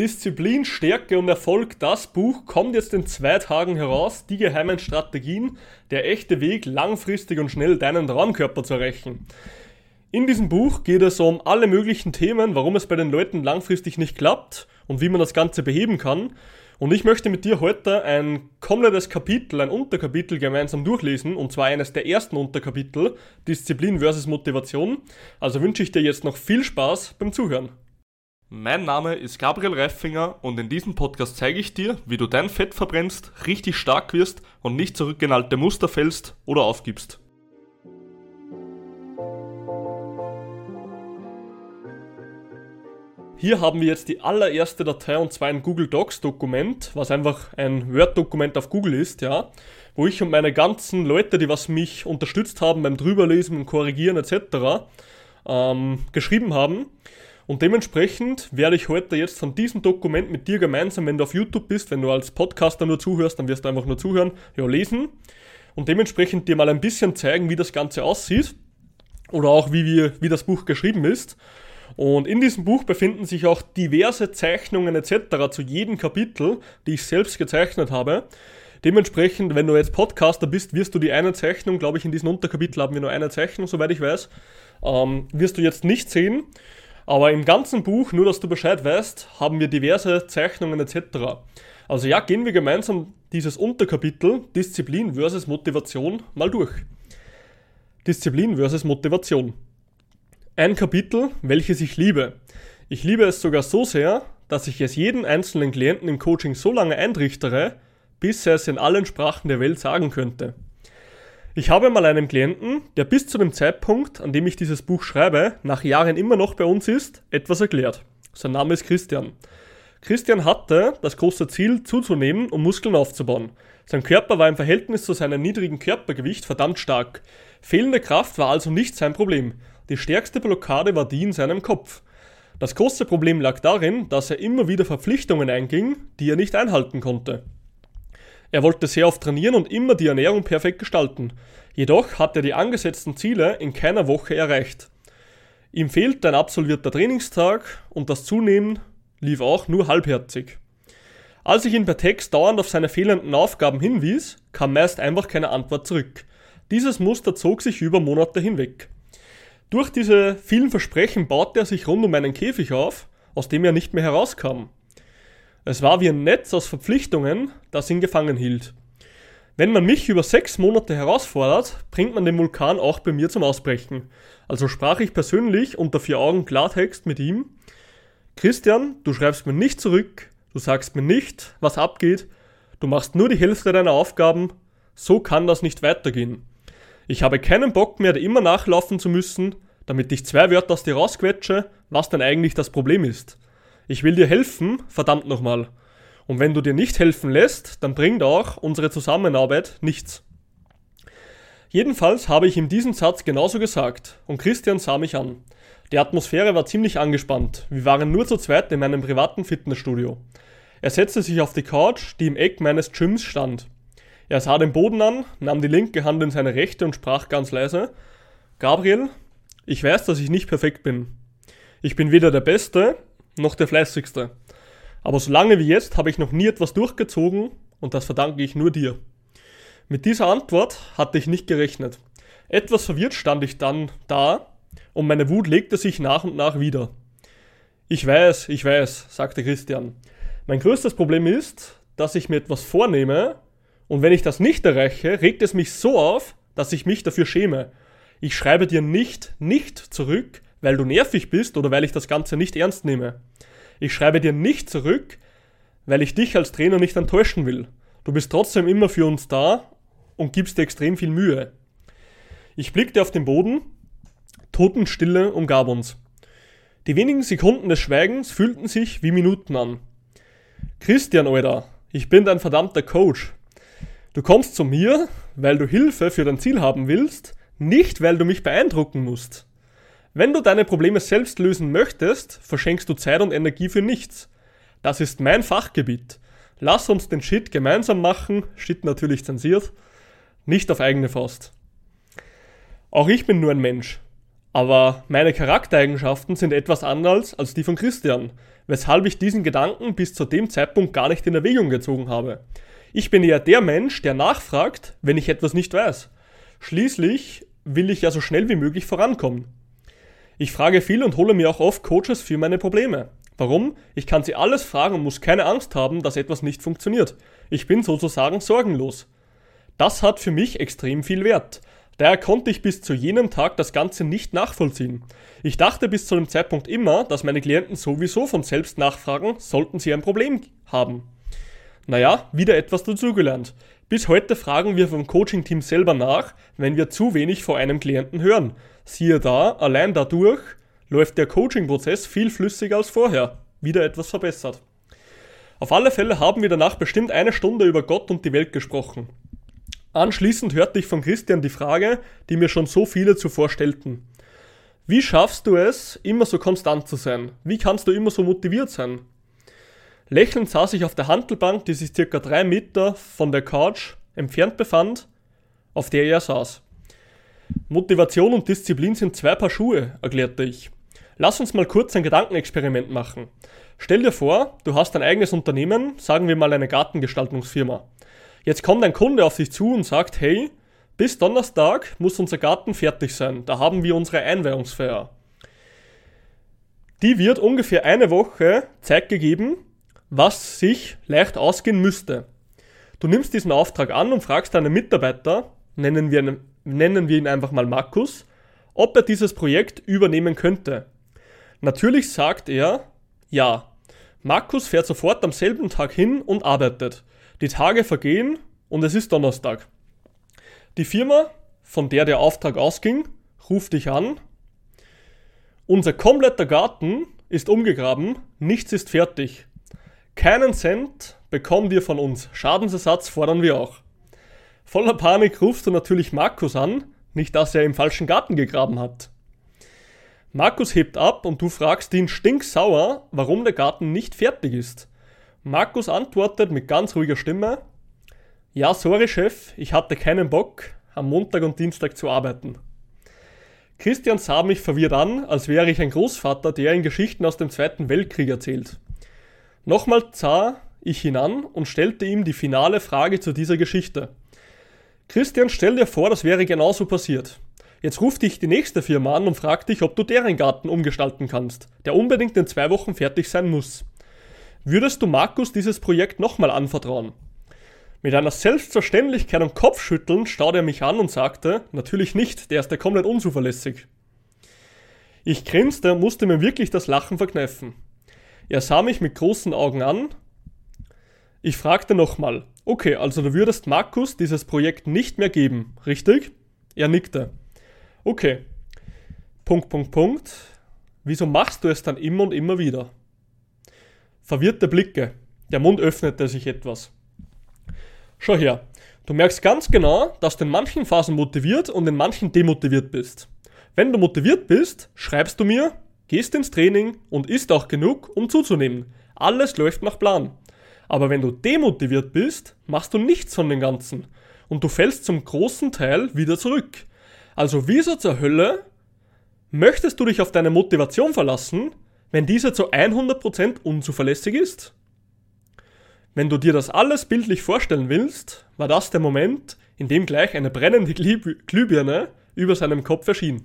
Disziplin, Stärke und Erfolg, das Buch kommt jetzt in zwei Tagen heraus. Die geheimen Strategien, der echte Weg, langfristig und schnell deinen Traumkörper zu erreichen. In diesem Buch geht es um alle möglichen Themen, warum es bei den Leuten langfristig nicht klappt und wie man das Ganze beheben kann. Und ich möchte mit dir heute ein komplettes Kapitel, ein Unterkapitel gemeinsam durchlesen, und zwar eines der ersten Unterkapitel, Disziplin versus Motivation. Also wünsche ich dir jetzt noch viel Spaß beim Zuhören. Mein Name ist Gabriel Reifinger und in diesem Podcast zeige ich dir, wie du dein Fett verbrennst, richtig stark wirst und nicht zurück in alte Muster fällst oder aufgibst. Hier haben wir jetzt die allererste Datei und zwar ein Google Docs Dokument, was einfach ein Word-Dokument auf Google ist, ja, wo ich und meine ganzen Leute, die was mich unterstützt haben beim Drüberlesen und Korrigieren etc., ähm, geschrieben haben. Und dementsprechend werde ich heute jetzt von diesem Dokument mit dir gemeinsam, wenn du auf YouTube bist, wenn du als Podcaster nur zuhörst, dann wirst du einfach nur zuhören, ja, lesen. Und dementsprechend dir mal ein bisschen zeigen, wie das Ganze aussieht. Oder auch wie, wir, wie das Buch geschrieben ist. Und in diesem Buch befinden sich auch diverse Zeichnungen etc. zu jedem Kapitel, die ich selbst gezeichnet habe. Dementsprechend, wenn du jetzt Podcaster bist, wirst du die eine Zeichnung, glaube ich, in diesem Unterkapitel haben wir nur eine Zeichnung, soweit ich weiß, ähm, wirst du jetzt nicht sehen. Aber im ganzen Buch, nur dass du Bescheid weißt, haben wir diverse Zeichnungen etc. Also ja, gehen wir gemeinsam dieses Unterkapitel Disziplin versus Motivation mal durch. Disziplin versus Motivation. Ein Kapitel, welches ich liebe. Ich liebe es sogar so sehr, dass ich es jeden einzelnen Klienten im Coaching so lange eintrichtere, bis er es in allen Sprachen der Welt sagen könnte. Ich habe mal einem Klienten, der bis zu dem Zeitpunkt, an dem ich dieses Buch schreibe, nach Jahren immer noch bei uns ist, etwas erklärt. Sein Name ist Christian. Christian hatte das große Ziel, zuzunehmen, um Muskeln aufzubauen. Sein Körper war im Verhältnis zu seinem niedrigen Körpergewicht verdammt stark. Fehlende Kraft war also nicht sein Problem. Die stärkste Blockade war die in seinem Kopf. Das große Problem lag darin, dass er immer wieder Verpflichtungen einging, die er nicht einhalten konnte. Er wollte sehr oft trainieren und immer die Ernährung perfekt gestalten. Jedoch hat er die angesetzten Ziele in keiner Woche erreicht. Ihm fehlt ein absolvierter Trainingstag und das Zunehmen lief auch nur halbherzig. Als ich ihn per Text dauernd auf seine fehlenden Aufgaben hinwies, kam meist einfach keine Antwort zurück. Dieses Muster zog sich über Monate hinweg. Durch diese vielen Versprechen baute er sich rund um einen Käfig auf, aus dem er nicht mehr herauskam. Es war wie ein Netz aus Verpflichtungen, das ihn gefangen hielt. Wenn man mich über sechs Monate herausfordert, bringt man den Vulkan auch bei mir zum Ausbrechen. Also sprach ich persönlich unter vier Augen Klartext mit ihm. Christian, du schreibst mir nicht zurück, du sagst mir nicht, was abgeht, du machst nur die Hälfte deiner Aufgaben, so kann das nicht weitergehen. Ich habe keinen Bock mehr, dir immer nachlaufen zu müssen, damit ich zwei Wörter aus dir rausquetsche, was denn eigentlich das Problem ist. Ich will dir helfen, verdammt nochmal. Und wenn du dir nicht helfen lässt, dann bringt auch unsere Zusammenarbeit nichts. Jedenfalls habe ich ihm diesen Satz genauso gesagt und Christian sah mich an. Die Atmosphäre war ziemlich angespannt. Wir waren nur zu zweit in meinem privaten Fitnessstudio. Er setzte sich auf die Couch, die im Eck meines Gyms stand. Er sah den Boden an, nahm die linke Hand in seine rechte und sprach ganz leise: Gabriel, ich weiß, dass ich nicht perfekt bin. Ich bin weder der Beste noch der fleißigste. Aber solange wie jetzt habe ich noch nie etwas durchgezogen und das verdanke ich nur dir. Mit dieser Antwort hatte ich nicht gerechnet. Etwas verwirrt stand ich dann da und meine Wut legte sich nach und nach wieder. Ich weiß, ich weiß, sagte Christian. Mein größtes Problem ist, dass ich mir etwas vornehme und wenn ich das nicht erreiche, regt es mich so auf, dass ich mich dafür schäme. Ich schreibe dir nicht, nicht zurück, weil du nervig bist oder weil ich das Ganze nicht ernst nehme. Ich schreibe dir nicht zurück, weil ich dich als Trainer nicht enttäuschen will. Du bist trotzdem immer für uns da und gibst dir extrem viel Mühe. Ich blickte auf den Boden, Totenstille umgab uns. Die wenigen Sekunden des Schweigens fühlten sich wie Minuten an. Christian, Alter, ich bin dein verdammter Coach. Du kommst zu mir, weil du Hilfe für dein Ziel haben willst, nicht weil du mich beeindrucken musst. Wenn du deine Probleme selbst lösen möchtest, verschenkst du Zeit und Energie für nichts. Das ist mein Fachgebiet. Lass uns den Shit gemeinsam machen, Shit natürlich zensiert, nicht auf eigene Faust. Auch ich bin nur ein Mensch. Aber meine Charaktereigenschaften sind etwas anders als die von Christian, weshalb ich diesen Gedanken bis zu dem Zeitpunkt gar nicht in Erwägung gezogen habe. Ich bin eher der Mensch, der nachfragt, wenn ich etwas nicht weiß. Schließlich will ich ja so schnell wie möglich vorankommen. Ich frage viel und hole mir auch oft Coaches für meine Probleme. Warum? Ich kann sie alles fragen und muss keine Angst haben, dass etwas nicht funktioniert. Ich bin sozusagen sorgenlos. Das hat für mich extrem viel Wert. Daher konnte ich bis zu jenem Tag das Ganze nicht nachvollziehen. Ich dachte bis zu dem Zeitpunkt immer, dass meine Klienten sowieso von selbst nachfragen, sollten sie ein Problem haben. Naja, wieder etwas dazugelernt. Bis heute fragen wir vom Coaching-Team selber nach, wenn wir zu wenig vor einem Klienten hören. Siehe da, allein dadurch läuft der Coaching-Prozess viel flüssiger als vorher. Wieder etwas verbessert. Auf alle Fälle haben wir danach bestimmt eine Stunde über Gott und die Welt gesprochen. Anschließend hörte ich von Christian die Frage, die mir schon so viele zuvor stellten. Wie schaffst du es, immer so konstant zu sein? Wie kannst du immer so motiviert sein? Lächelnd saß ich auf der Handelbank, die sich circa drei Meter von der Couch entfernt befand, auf der er saß. Motivation und Disziplin sind zwei Paar Schuhe, erklärte ich. Lass uns mal kurz ein Gedankenexperiment machen. Stell dir vor, du hast ein eigenes Unternehmen, sagen wir mal eine Gartengestaltungsfirma. Jetzt kommt ein Kunde auf dich zu und sagt, hey, bis Donnerstag muss unser Garten fertig sein. Da haben wir unsere Einweihungsfeier. Die wird ungefähr eine Woche Zeit gegeben, was sich leicht ausgehen müsste. Du nimmst diesen Auftrag an und fragst deinen Mitarbeiter, nennen wir, nennen wir ihn einfach mal Markus, ob er dieses Projekt übernehmen könnte. Natürlich sagt er ja. Markus fährt sofort am selben Tag hin und arbeitet. Die Tage vergehen und es ist Donnerstag. Die Firma, von der der Auftrag ausging, ruft dich an. Unser kompletter Garten ist umgegraben, nichts ist fertig. Keinen Cent bekommen wir von uns. Schadensersatz fordern wir auch. Voller Panik rufst du natürlich Markus an, nicht dass er im falschen Garten gegraben hat. Markus hebt ab und du fragst ihn stinksauer, warum der Garten nicht fertig ist. Markus antwortet mit ganz ruhiger Stimme, ja, sorry Chef, ich hatte keinen Bock, am Montag und Dienstag zu arbeiten. Christian sah mich verwirrt an, als wäre ich ein Großvater, der in Geschichten aus dem Zweiten Weltkrieg erzählt. Nochmal sah ich ihn an und stellte ihm die finale Frage zu dieser Geschichte. Christian, stell dir vor, das wäre genauso passiert. Jetzt ruft dich die nächste Firma an und fragt dich, ob du deren Garten umgestalten kannst, der unbedingt in zwei Wochen fertig sein muss. Würdest du Markus dieses Projekt nochmal anvertrauen? Mit einer Selbstverständlichkeit und Kopfschütteln staute er mich an und sagte, natürlich nicht, der ist ja komplett unzuverlässig. Ich grinste musste mir wirklich das Lachen verkneifen. Er sah mich mit großen Augen an. Ich fragte nochmal, okay, also du würdest Markus dieses Projekt nicht mehr geben, richtig? Er nickte. Okay. Punkt, Punkt, Punkt. Wieso machst du es dann immer und immer wieder? Verwirrte Blicke. Der Mund öffnete sich etwas. Schau her. Du merkst ganz genau, dass du in manchen Phasen motiviert und in manchen demotiviert bist. Wenn du motiviert bist, schreibst du mir, gehst ins Training und isst auch genug, um zuzunehmen. Alles läuft nach Plan. Aber wenn du demotiviert bist, machst du nichts von dem Ganzen. Und du fällst zum großen Teil wieder zurück. Also wieso zur Hölle möchtest du dich auf deine Motivation verlassen, wenn dieser zu 100% unzuverlässig ist? Wenn du dir das alles bildlich vorstellen willst, war das der Moment, in dem gleich eine brennende Glühbirne über seinem Kopf erschien.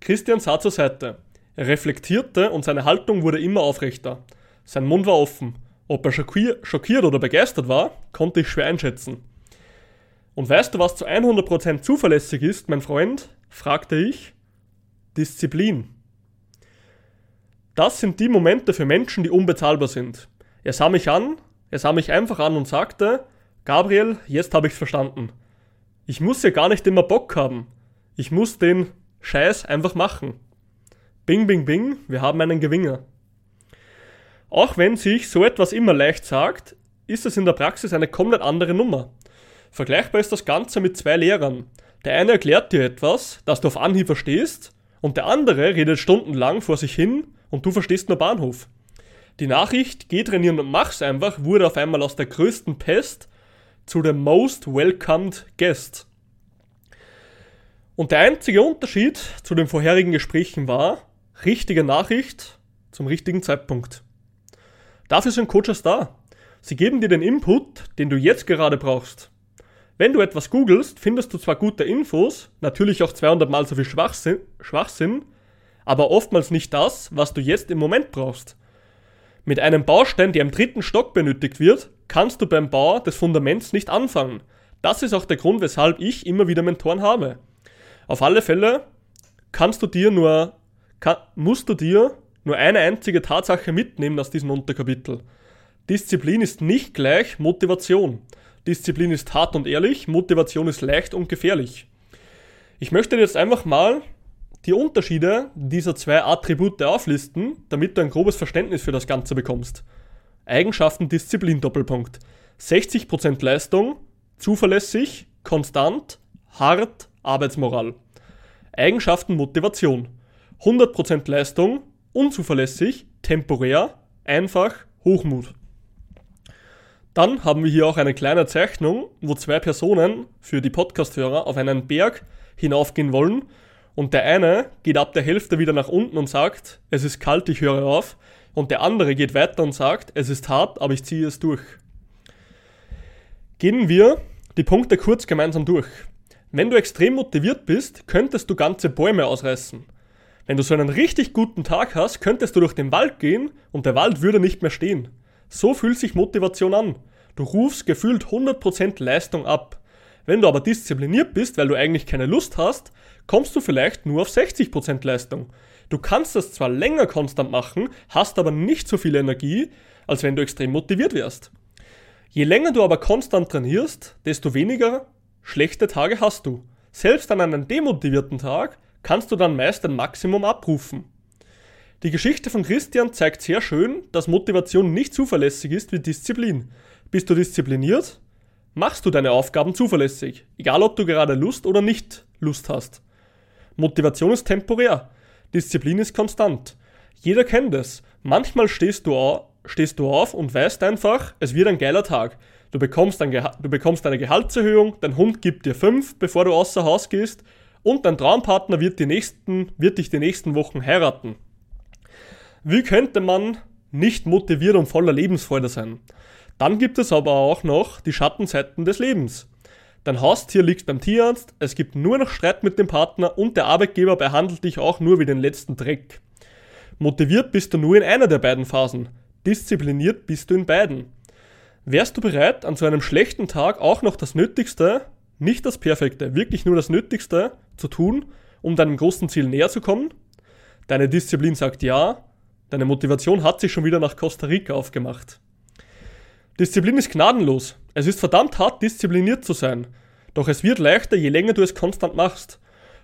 Christian sah zur Seite. Er reflektierte und seine Haltung wurde immer aufrechter. Sein Mund war offen. Ob er schockiert oder begeistert war, konnte ich schwer einschätzen. Und weißt du, was zu 100% zuverlässig ist, mein Freund? fragte ich. Disziplin. Das sind die Momente für Menschen, die unbezahlbar sind. Er sah mich an, er sah mich einfach an und sagte, Gabriel, jetzt habe ich's verstanden. Ich muss ja gar nicht immer Bock haben. Ich muss den Scheiß einfach machen. Bing, bing, bing, wir haben einen Gewinner. Auch wenn sich so etwas immer leicht sagt, ist es in der Praxis eine komplett andere Nummer. Vergleichbar ist das Ganze mit zwei Lehrern. Der eine erklärt dir etwas, das du auf Anhieb verstehst, und der andere redet stundenlang vor sich hin und du verstehst nur Bahnhof. Die Nachricht, geh trainieren und mach's einfach, wurde auf einmal aus der größten Pest zu dem most welcomed guest. Und der einzige Unterschied zu den vorherigen Gesprächen war, richtige Nachricht zum richtigen Zeitpunkt. Dafür sind Coaches da. Sie geben dir den Input, den du jetzt gerade brauchst. Wenn du etwas googelst, findest du zwar gute Infos, natürlich auch 200 mal so viel Schwachsinn, Schwachsinn, aber oftmals nicht das, was du jetzt im Moment brauchst. Mit einem Baustein, der im dritten Stock benötigt wird, kannst du beim Bau des Fundaments nicht anfangen. Das ist auch der Grund, weshalb ich immer wieder Mentoren habe. Auf alle Fälle kannst du dir nur, kann, musst du dir nur eine einzige Tatsache mitnehmen aus diesem Unterkapitel. Disziplin ist nicht gleich Motivation. Disziplin ist hart und ehrlich, Motivation ist leicht und gefährlich. Ich möchte dir jetzt einfach mal die Unterschiede dieser zwei Attribute auflisten, damit du ein grobes Verständnis für das Ganze bekommst. Eigenschaften Disziplin Doppelpunkt. 60% Leistung, zuverlässig, konstant, hart, Arbeitsmoral. Eigenschaften Motivation. 100% Leistung, unzuverlässig, temporär, einfach, Hochmut. Dann haben wir hier auch eine kleine Zeichnung, wo zwei Personen für die Podcasthörer auf einen Berg hinaufgehen wollen und der eine geht ab der Hälfte wieder nach unten und sagt, es ist kalt, ich höre auf und der andere geht weiter und sagt, es ist hart, aber ich ziehe es durch. Gehen wir die Punkte kurz gemeinsam durch. Wenn du extrem motiviert bist, könntest du ganze Bäume ausreißen. Wenn du so einen richtig guten Tag hast, könntest du durch den Wald gehen und der Wald würde nicht mehr stehen. So fühlt sich Motivation an. Du rufst gefühlt 100% Leistung ab. Wenn du aber diszipliniert bist, weil du eigentlich keine Lust hast, kommst du vielleicht nur auf 60% Leistung. Du kannst das zwar länger konstant machen, hast aber nicht so viel Energie, als wenn du extrem motiviert wärst. Je länger du aber konstant trainierst, desto weniger schlechte Tage hast du. Selbst an einem demotivierten Tag kannst du dann meist ein Maximum abrufen. Die Geschichte von Christian zeigt sehr schön, dass Motivation nicht zuverlässig ist wie Disziplin. Bist du diszipliniert? Machst du deine Aufgaben zuverlässig, egal ob du gerade Lust oder nicht Lust hast. Motivation ist temporär, Disziplin ist konstant. Jeder kennt es. Manchmal stehst du, auf, stehst du auf und weißt einfach, es wird ein geiler Tag. Du bekommst, ein du bekommst eine Gehaltserhöhung, dein Hund gibt dir fünf, bevor du außer Haus gehst und dein Traumpartner wird, die nächsten, wird dich die nächsten Wochen heiraten. Wie könnte man nicht motiviert und voller Lebensfreude sein? Dann gibt es aber auch noch die Schattenseiten des Lebens. Dein Haustier liegt beim Tierarzt, es gibt nur noch Streit mit dem Partner und der Arbeitgeber behandelt dich auch nur wie den letzten Dreck. Motiviert bist du nur in einer der beiden Phasen, diszipliniert bist du in beiden. Wärst du bereit, an so einem schlechten Tag auch noch das Nötigste, nicht das Perfekte, wirklich nur das Nötigste zu tun, um deinem großen Ziel näher zu kommen? Deine Disziplin sagt ja, deine Motivation hat sich schon wieder nach Costa Rica aufgemacht. Disziplin ist gnadenlos. Es ist verdammt hart, diszipliniert zu sein. Doch es wird leichter, je länger du es konstant machst.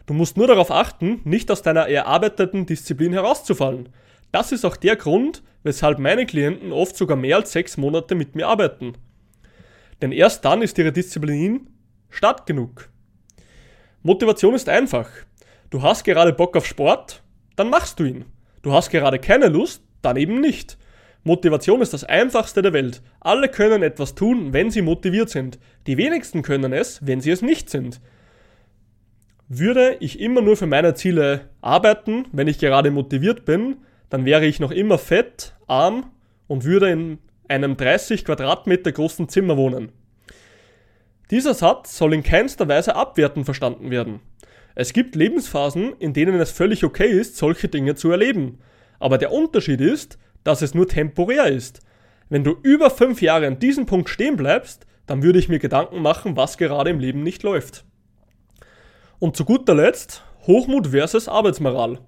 Du musst nur darauf achten, nicht aus deiner erarbeiteten Disziplin herauszufallen. Das ist auch der Grund, weshalb meine Klienten oft sogar mehr als sechs Monate mit mir arbeiten. Denn erst dann ist ihre Disziplin stark genug. Motivation ist einfach. Du hast gerade Bock auf Sport, dann machst du ihn. Du hast gerade keine Lust, dann eben nicht. Motivation ist das einfachste der Welt. Alle können etwas tun, wenn sie motiviert sind. Die wenigsten können es, wenn sie es nicht sind. Würde ich immer nur für meine Ziele arbeiten, wenn ich gerade motiviert bin, dann wäre ich noch immer fett, arm und würde in einem 30 Quadratmeter großen Zimmer wohnen. Dieser Satz soll in keinster Weise abwertend verstanden werden. Es gibt Lebensphasen, in denen es völlig okay ist, solche Dinge zu erleben. Aber der Unterschied ist, dass es nur temporär ist. Wenn du über fünf Jahre an diesem Punkt stehen bleibst, dann würde ich mir Gedanken machen, was gerade im Leben nicht läuft. Und zu guter Letzt Hochmut versus Arbeitsmoral.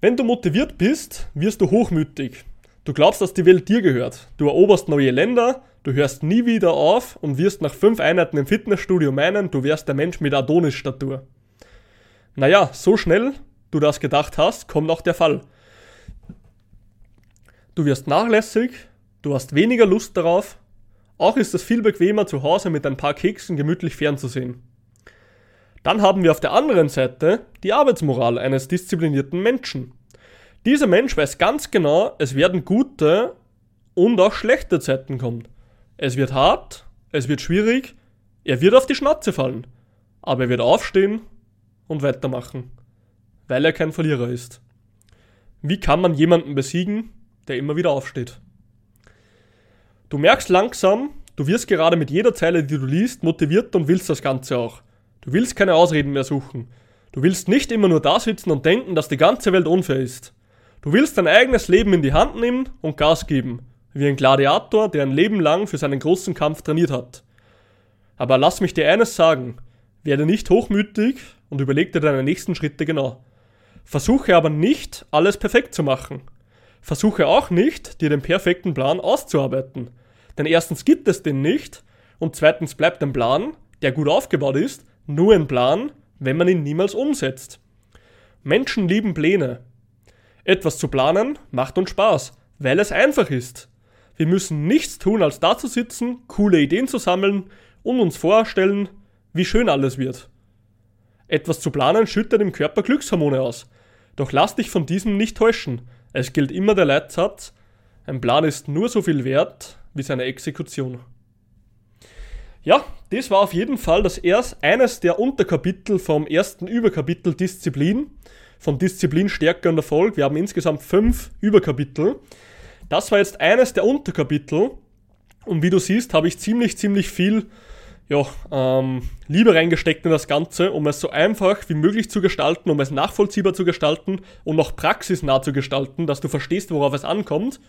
Wenn du motiviert bist, wirst du hochmütig. Du glaubst, dass die Welt dir gehört. Du eroberst neue Länder, du hörst nie wieder auf und wirst nach fünf Einheiten im Fitnessstudio meinen, du wärst der Mensch mit Adonis-Statur. Naja, so schnell du das gedacht hast, kommt auch der Fall. Du wirst nachlässig, du hast weniger Lust darauf, auch ist es viel bequemer zu Hause mit ein paar Keksen gemütlich fernzusehen. Dann haben wir auf der anderen Seite die Arbeitsmoral eines disziplinierten Menschen. Dieser Mensch weiß ganz genau, es werden gute und auch schlechte Zeiten kommen. Es wird hart, es wird schwierig, er wird auf die Schnauze fallen, aber er wird aufstehen und weitermachen, weil er kein Verlierer ist. Wie kann man jemanden besiegen, der immer wieder aufsteht? Du merkst langsam, du wirst gerade mit jeder Zeile, die du liest, motiviert und willst das Ganze auch. Du willst keine Ausreden mehr suchen. Du willst nicht immer nur da sitzen und denken, dass die ganze Welt unfair ist. Du willst dein eigenes Leben in die Hand nehmen und Gas geben, wie ein Gladiator, der ein Leben lang für seinen großen Kampf trainiert hat. Aber lass mich dir eines sagen, werde nicht hochmütig und überleg dir deine nächsten Schritte genau. Versuche aber nicht, alles perfekt zu machen. Versuche auch nicht, dir den perfekten Plan auszuarbeiten. Denn erstens gibt es den nicht und zweitens bleibt ein Plan, der gut aufgebaut ist, nur ein Plan, wenn man ihn niemals umsetzt. Menschen lieben Pläne. Etwas zu planen macht uns Spaß, weil es einfach ist. Wir müssen nichts tun, als da zu sitzen, coole Ideen zu sammeln und uns vorstellen, wie schön alles wird. Etwas zu planen schüttet im Körper Glückshormone aus. Doch lass dich von diesem nicht täuschen. Es gilt immer der Leitsatz, ein Plan ist nur so viel wert wie seine Exekution. Ja, das war auf jeden Fall das erst, eines der Unterkapitel vom ersten Überkapitel Disziplin, von Disziplin, Stärke und Erfolg. Wir haben insgesamt fünf Überkapitel. Das war jetzt eines der Unterkapitel und wie du siehst, habe ich ziemlich, ziemlich viel ja, ähm, Liebe reingesteckt in das Ganze, um es so einfach wie möglich zu gestalten, um es nachvollziehbar zu gestalten und noch praxisnah zu gestalten, dass du verstehst, worauf es ankommt.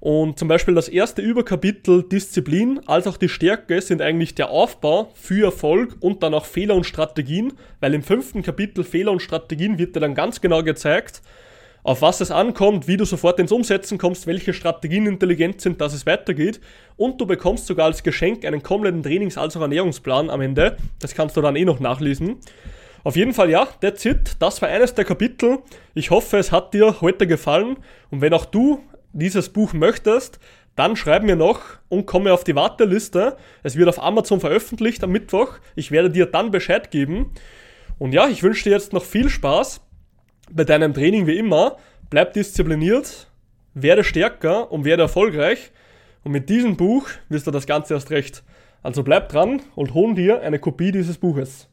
Und zum Beispiel das erste Überkapitel Disziplin als auch die Stärke sind eigentlich der Aufbau für Erfolg und dann auch Fehler und Strategien, weil im fünften Kapitel Fehler und Strategien wird dir dann ganz genau gezeigt, auf was es ankommt, wie du sofort ins Umsetzen kommst, welche Strategien intelligent sind, dass es weitergeht. Und du bekommst sogar als Geschenk einen kompletten Trainings- als auch Ernährungsplan am Ende. Das kannst du dann eh noch nachlesen. Auf jeden Fall ja, that's it. Das war eines der Kapitel. Ich hoffe, es hat dir heute gefallen. Und wenn auch du dieses Buch möchtest, dann schreib mir noch und komme auf die Warteliste. Es wird auf Amazon veröffentlicht am Mittwoch. Ich werde dir dann Bescheid geben. Und ja, ich wünsche dir jetzt noch viel Spaß bei deinem Training wie immer, bleib diszipliniert, werde stärker und werde erfolgreich. Und mit diesem Buch wirst du das Ganze erst recht. Also bleib dran und hol dir eine Kopie dieses Buches.